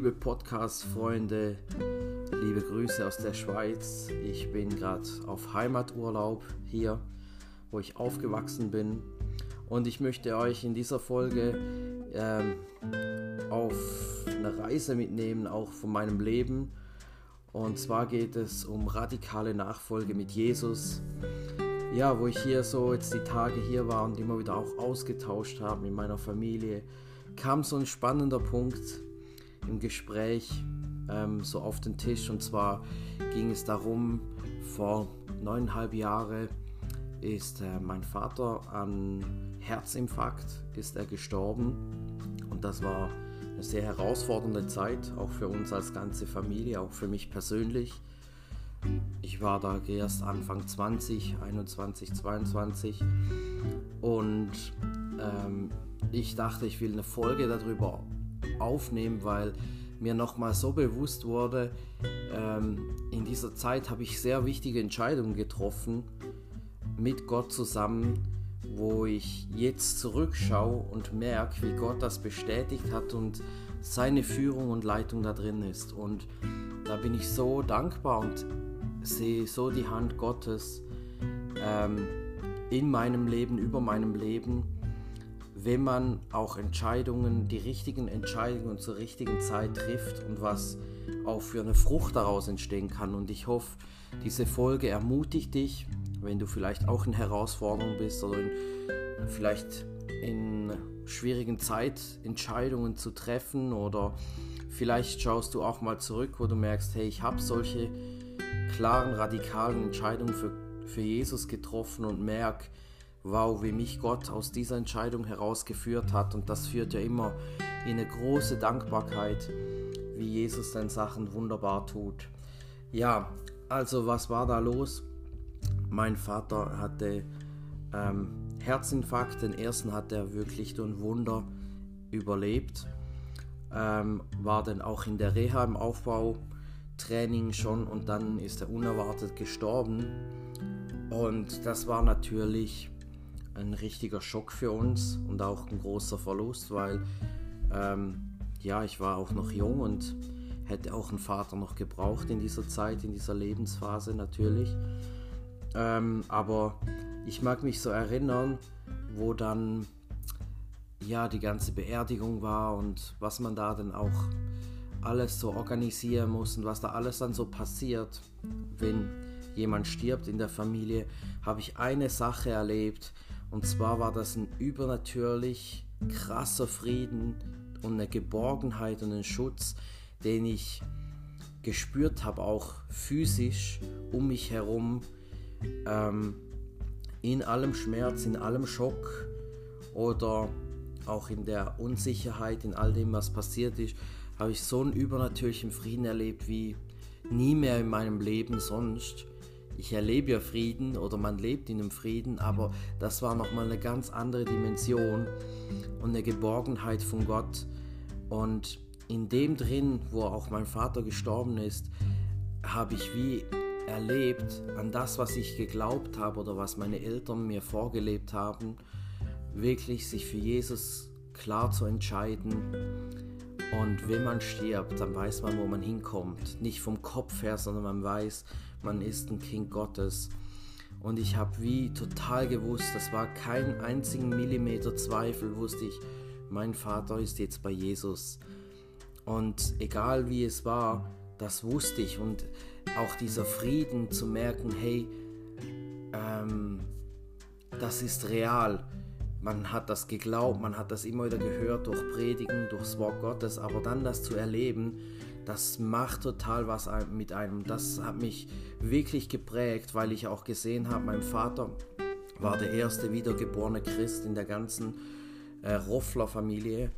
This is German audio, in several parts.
Liebe Podcast-Freunde, liebe Grüße aus der Schweiz. Ich bin gerade auf Heimaturlaub hier, wo ich aufgewachsen bin. Und ich möchte euch in dieser Folge ähm, auf eine Reise mitnehmen, auch von meinem Leben. Und zwar geht es um radikale Nachfolge mit Jesus. Ja, wo ich hier so jetzt die Tage hier war und immer wieder auch ausgetauscht habe mit meiner Familie, kam so ein spannender Punkt im Gespräch ähm, so auf den Tisch. Und zwar ging es darum, vor neuneinhalb Jahren ist äh, mein Vater an Herzinfarkt ist er gestorben. Und das war eine sehr herausfordernde Zeit, auch für uns als ganze Familie, auch für mich persönlich. Ich war da erst Anfang 20, 21, 22 und ähm, ich dachte, ich will eine Folge darüber aufnehmen, weil mir nochmal so bewusst wurde, ähm, in dieser Zeit habe ich sehr wichtige Entscheidungen getroffen mit Gott zusammen, wo ich jetzt zurückschaue und merke, wie Gott das bestätigt hat und seine Führung und Leitung da drin ist. Und da bin ich so dankbar und sehe so die Hand Gottes ähm, in meinem Leben, über meinem Leben wenn man auch Entscheidungen, die richtigen Entscheidungen zur richtigen Zeit trifft und was auch für eine Frucht daraus entstehen kann. Und ich hoffe, diese Folge ermutigt dich, wenn du vielleicht auch in Herausforderungen bist oder in, vielleicht in schwierigen Zeit Entscheidungen zu treffen oder vielleicht schaust du auch mal zurück, wo du merkst, hey, ich habe solche klaren, radikalen Entscheidungen für, für Jesus getroffen und merke, wow, wie mich Gott aus dieser Entscheidung herausgeführt hat. Und das führt ja immer in eine große Dankbarkeit, wie Jesus dann Sachen wunderbar tut. Ja, also was war da los? Mein Vater hatte ähm, Herzinfarkt, den ersten hat er wirklich durch ein Wunder überlebt. Ähm, war dann auch in der Reha im Aufbautraining schon und dann ist er unerwartet gestorben. Und das war natürlich ein richtiger Schock für uns und auch ein großer Verlust, weil ähm, ja, ich war auch noch jung und hätte auch einen Vater noch gebraucht in dieser Zeit, in dieser Lebensphase natürlich. Ähm, aber ich mag mich so erinnern, wo dann ja die ganze Beerdigung war und was man da dann auch alles so organisieren muss und was da alles dann so passiert, wenn jemand stirbt in der Familie, habe ich eine Sache erlebt, und zwar war das ein übernatürlich krasser Frieden und eine Geborgenheit und ein Schutz, den ich gespürt habe, auch physisch um mich herum, ähm, in allem Schmerz, in allem Schock oder auch in der Unsicherheit, in all dem, was passiert ist, habe ich so einen übernatürlichen Frieden erlebt wie nie mehr in meinem Leben sonst ich erlebe ja Frieden oder man lebt in einem Frieden, aber das war nochmal eine ganz andere Dimension und eine Geborgenheit von Gott. Und in dem drin, wo auch mein Vater gestorben ist, habe ich wie erlebt an das, was ich geglaubt habe oder was meine Eltern mir vorgelebt haben, wirklich sich für Jesus klar zu entscheiden. Und wenn man stirbt, dann weiß man, wo man hinkommt. Nicht vom Kopf her, sondern man weiß, man ist ein Kind Gottes. Und ich habe wie total gewusst, das war kein einzigen Millimeter Zweifel, wusste ich, mein Vater ist jetzt bei Jesus. Und egal wie es war, das wusste ich. Und auch dieser Frieden zu merken, hey, ähm, das ist real. Man hat das geglaubt, man hat das immer wieder gehört durch Predigen, durchs Wort Gottes, aber dann das zu erleben, das macht total was mit einem. Das hat mich wirklich geprägt, weil ich auch gesehen habe, mein Vater war der erste wiedergeborene Christ in der ganzen äh, Roffler-Familie.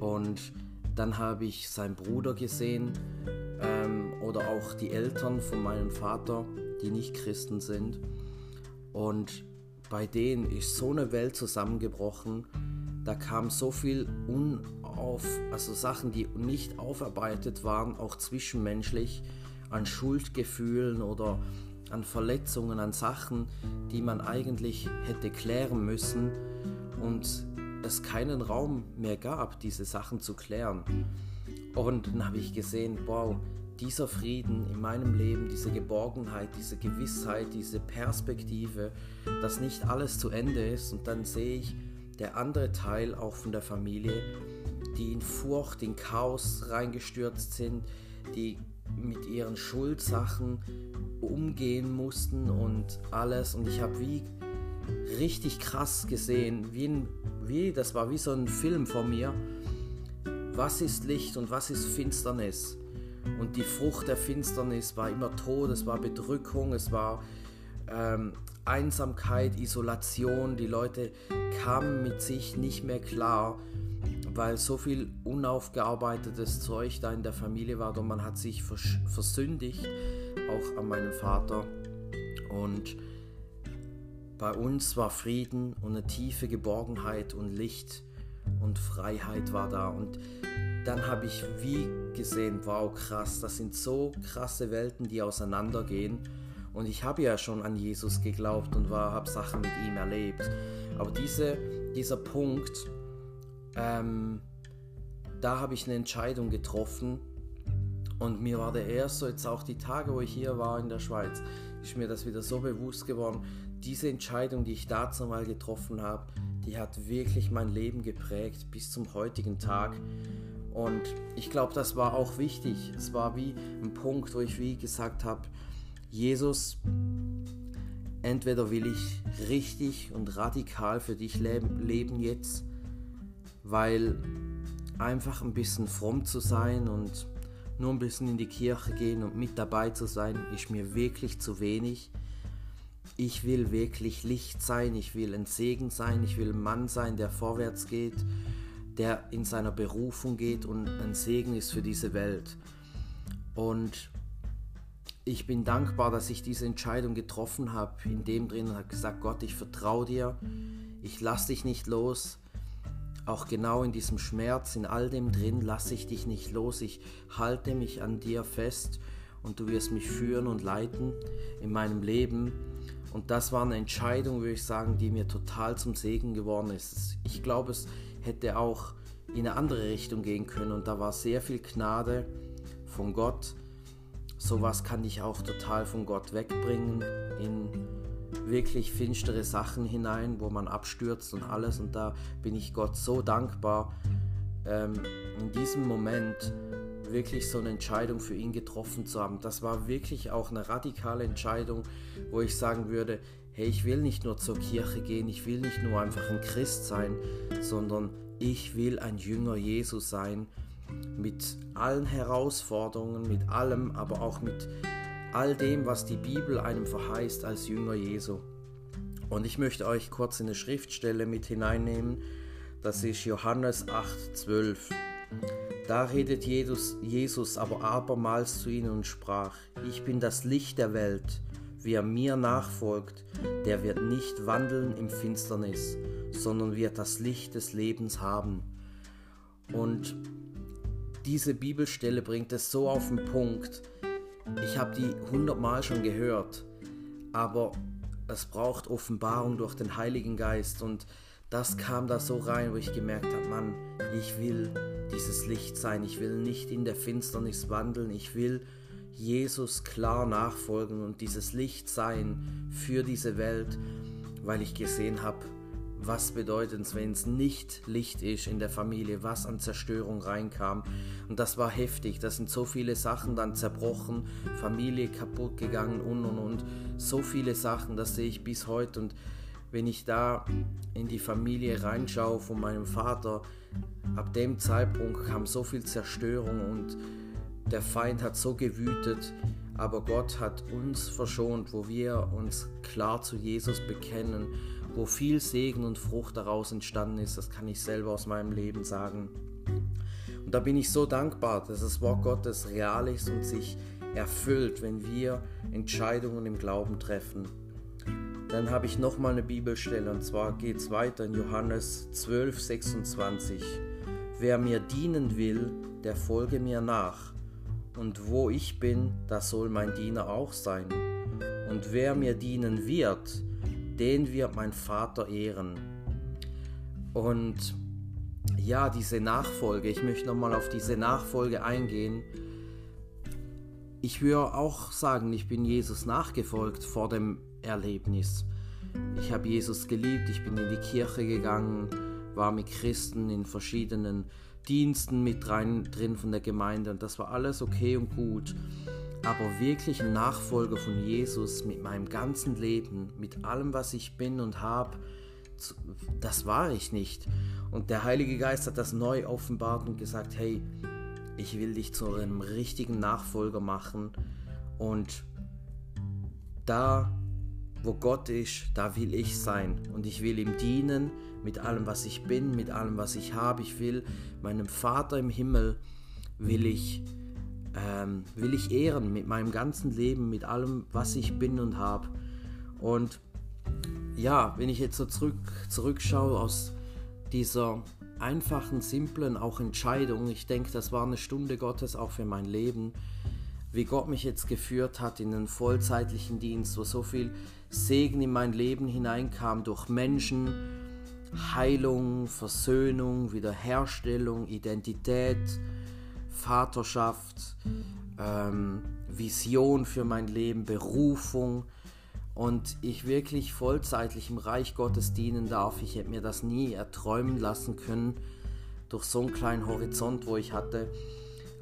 Und dann habe ich seinen Bruder gesehen ähm, oder auch die Eltern von meinem Vater, die nicht Christen sind. Und bei denen ist so eine Welt zusammengebrochen. Da kam so viel unauf, also Sachen, die nicht aufarbeitet waren, auch zwischenmenschlich, an Schuldgefühlen oder an Verletzungen, an Sachen, die man eigentlich hätte klären müssen und es keinen Raum mehr gab, diese Sachen zu klären. Und dann habe ich gesehen, wow, dieser Frieden in meinem Leben, diese Geborgenheit, diese Gewissheit, diese Perspektive, dass nicht alles zu Ende ist. Und dann sehe ich der andere Teil auch von der Familie, die in Furcht, in Chaos reingestürzt sind, die mit ihren Schuldsachen umgehen mussten und alles. Und ich habe wie richtig krass gesehen, wie, ein, wie das war wie so ein Film von mir. Was ist Licht und was ist Finsternis? Und die Frucht der Finsternis war immer Tod, es war Bedrückung, es war ähm, Einsamkeit, Isolation. Die Leute kamen mit sich nicht mehr klar, weil so viel unaufgearbeitetes Zeug da in der Familie war und man hat sich vers versündigt, auch an meinem Vater. Und bei uns war Frieden und eine tiefe Geborgenheit und Licht und Freiheit war da. Und dann habe ich wie gesehen, wow, krass, das sind so krasse Welten, die auseinandergehen. Und ich habe ja schon an Jesus geglaubt und habe Sachen mit ihm erlebt. Aber diese, dieser Punkt, ähm, da habe ich eine Entscheidung getroffen. Und mir war der erst so jetzt auch die Tage, wo ich hier war in der Schweiz, ist mir das wieder so bewusst geworden. Diese Entscheidung, die ich dazu mal getroffen habe, die hat wirklich mein Leben geprägt bis zum heutigen Tag. Und ich glaube, das war auch wichtig. Es war wie ein Punkt, wo ich wie gesagt habe, Jesus, entweder will ich richtig und radikal für dich leben, leben jetzt, weil einfach ein bisschen fromm zu sein und nur ein bisschen in die Kirche gehen und mit dabei zu sein, ist mir wirklich zu wenig. Ich will wirklich Licht sein, ich will ein Segen sein, ich will ein Mann sein, der vorwärts geht der in seiner Berufung geht und ein Segen ist für diese Welt. Und ich bin dankbar, dass ich diese Entscheidung getroffen habe, in dem drin habe gesagt, Gott, ich vertraue dir, ich lasse dich nicht los. Auch genau in diesem Schmerz, in all dem drin, lasse ich dich nicht los. Ich halte mich an dir fest und du wirst mich führen und leiten in meinem Leben. Und das war eine Entscheidung, würde ich sagen, die mir total zum Segen geworden ist. Ich glaube, es hätte auch in eine andere Richtung gehen können und da war sehr viel Gnade von Gott. Sowas kann dich auch total von Gott wegbringen in wirklich finstere Sachen hinein, wo man abstürzt und alles. Und da bin ich Gott so dankbar, ähm, in diesem Moment wirklich so eine Entscheidung für ihn getroffen zu haben. Das war wirklich auch eine radikale Entscheidung, wo ich sagen würde, hey, ich will nicht nur zur Kirche gehen, ich will nicht nur einfach ein Christ sein, sondern ich will ein Jünger Jesus sein, mit allen Herausforderungen, mit allem, aber auch mit all dem, was die Bibel einem verheißt als Jünger Jesu. Und ich möchte euch kurz in eine Schriftstelle mit hineinnehmen, das ist Johannes 8, 12. Da redet Jesus, Jesus aber abermals zu ihnen und sprach, ich bin das Licht der Welt, Wer mir nachfolgt, der wird nicht wandeln im Finsternis, sondern wird das Licht des Lebens haben. Und diese Bibelstelle bringt es so auf den Punkt. Ich habe die hundertmal schon gehört, aber es braucht Offenbarung durch den Heiligen Geist und das kam da so rein, wo ich gemerkt habe, Mann, ich will dieses Licht sein, ich will nicht in der Finsternis wandeln, ich will Jesus klar nachfolgen und dieses Licht sein für diese Welt, weil ich gesehen habe, was bedeutet es, wenn es nicht Licht ist in der Familie, was an Zerstörung reinkam. Und das war heftig, da sind so viele Sachen dann zerbrochen, Familie kaputt gegangen und und und. So viele Sachen, das sehe ich bis heute. Und wenn ich da in die Familie reinschaue von meinem Vater, ab dem Zeitpunkt kam so viel Zerstörung und der Feind hat so gewütet, aber Gott hat uns verschont, wo wir uns klar zu Jesus bekennen, wo viel Segen und Frucht daraus entstanden ist, das kann ich selber aus meinem Leben sagen. Und da bin ich so dankbar, dass das Wort Gottes real ist und sich erfüllt, wenn wir Entscheidungen im Glauben treffen. Dann habe ich nochmal eine Bibelstelle und zwar geht es weiter in Johannes 12, 26. Wer mir dienen will, der folge mir nach und wo ich bin, da soll mein Diener auch sein. Und wer mir dienen wird, den wird mein Vater ehren. Und ja, diese Nachfolge, ich möchte nochmal auf diese Nachfolge eingehen. Ich würde auch sagen, ich bin Jesus nachgefolgt vor dem Erlebnis. Ich habe Jesus geliebt, ich bin in die Kirche gegangen, war mit Christen in verschiedenen Diensten mit rein, drin von der Gemeinde und das war alles okay und gut. Aber wirklich ein Nachfolger von Jesus mit meinem ganzen Leben, mit allem, was ich bin und habe, das war ich nicht. Und der Heilige Geist hat das neu offenbart und gesagt, hey, ich will dich zu einem richtigen Nachfolger machen. Und da, wo Gott ist, da will ich sein. Und ich will ihm dienen mit allem, was ich bin, mit allem, was ich habe. Ich will meinem Vater im Himmel, will ich, ähm, will ich ehren mit meinem ganzen Leben, mit allem, was ich bin und habe. Und ja, wenn ich jetzt so zurück, zurückschaue aus dieser einfachen, simplen auch Entscheidung, ich denke, das war eine Stunde Gottes auch für mein Leben, wie Gott mich jetzt geführt hat in einen vollzeitlichen Dienst, wo so viel Segen in mein Leben hineinkam durch Menschen, Heilung, Versöhnung, Wiederherstellung, Identität, Vaterschaft, ähm, Vision für mein Leben, Berufung und ich wirklich vollzeitlich im Reich Gottes dienen darf. Ich hätte mir das nie erträumen lassen können durch so einen kleinen Horizont, wo ich hatte.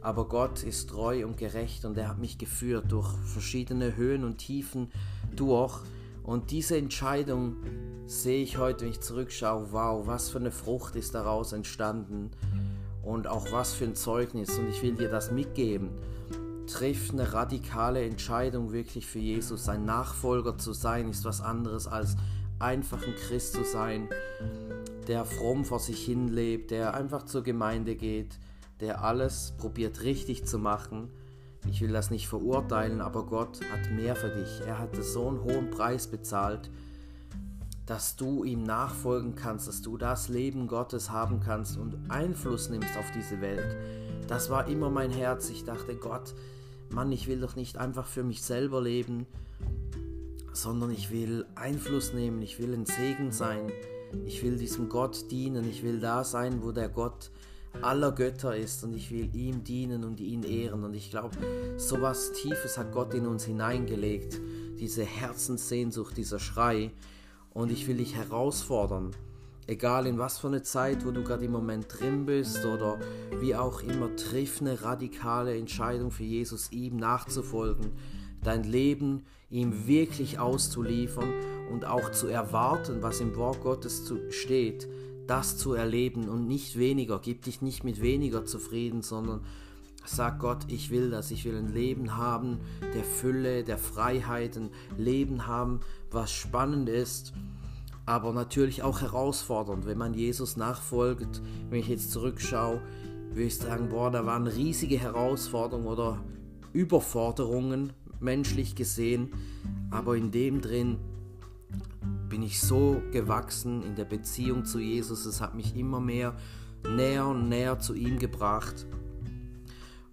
Aber Gott ist treu und gerecht und er hat mich geführt durch verschiedene Höhen und Tiefen durch. Und diese Entscheidung sehe ich heute, wenn ich zurückschaue, wow, was für eine Frucht ist daraus entstanden und auch was für ein Zeugnis. Und ich will dir das mitgeben trifft eine radikale Entscheidung wirklich für Jesus. Sein Nachfolger zu sein ist was anderes als einfach ein Christ zu sein, der fromm vor sich hin lebt, der einfach zur Gemeinde geht, der alles probiert richtig zu machen. Ich will das nicht verurteilen, aber Gott hat mehr für dich. Er hat so einen hohen Preis bezahlt, dass du ihm nachfolgen kannst, dass du das Leben Gottes haben kannst und Einfluss nimmst auf diese Welt. Das war immer mein Herz. Ich dachte, Gott, Mann, ich will doch nicht einfach für mich selber leben, sondern ich will Einfluss nehmen, ich will ein Segen sein, ich will diesem Gott dienen, ich will da sein, wo der Gott aller Götter ist und ich will ihm dienen und ihn ehren. Und ich glaube, so was Tiefes hat Gott in uns hineingelegt, diese Herzenssehnsucht, dieser Schrei. Und ich will dich herausfordern, Egal in was für eine Zeit, wo du gerade im Moment drin bist oder wie auch immer, triff eine radikale Entscheidung für Jesus, ihm nachzufolgen, dein Leben ihm wirklich auszuliefern und auch zu erwarten, was im Wort Gottes steht, das zu erleben und nicht weniger. Gib dich nicht mit weniger zufrieden, sondern sag Gott, ich will das, ich will ein Leben haben der Fülle, der Freiheit, ein Leben haben, was spannend ist aber natürlich auch herausfordernd, wenn man Jesus nachfolgt. Wenn ich jetzt zurückschaue, würde ich sagen, boah, da waren riesige Herausforderungen oder Überforderungen, menschlich gesehen, aber in dem drin bin ich so gewachsen in der Beziehung zu Jesus. Es hat mich immer mehr näher und näher zu ihm gebracht.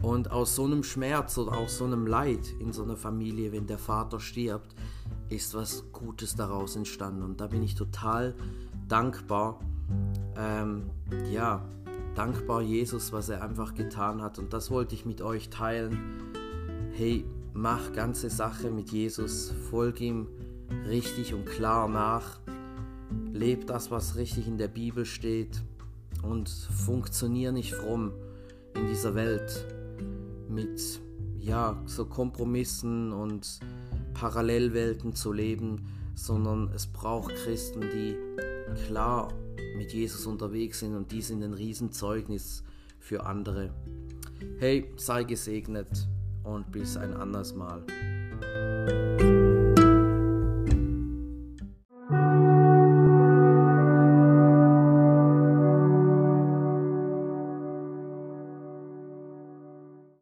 Und aus so einem Schmerz oder aus so einem Leid in so einer Familie, wenn der Vater stirbt, ist was Gutes daraus entstanden. Und da bin ich total dankbar. Ähm, ja, dankbar Jesus, was er einfach getan hat. Und das wollte ich mit euch teilen. Hey, mach ganze Sache mit Jesus, folg ihm richtig und klar nach. Leb das, was richtig in der Bibel steht. Und funktionier nicht fromm in dieser Welt mit ja, so Kompromissen und Parallelwelten zu leben, sondern es braucht Christen, die klar mit Jesus unterwegs sind und die sind ein Riesenzeugnis für andere. Hey, sei gesegnet und bis ein anderes Mal.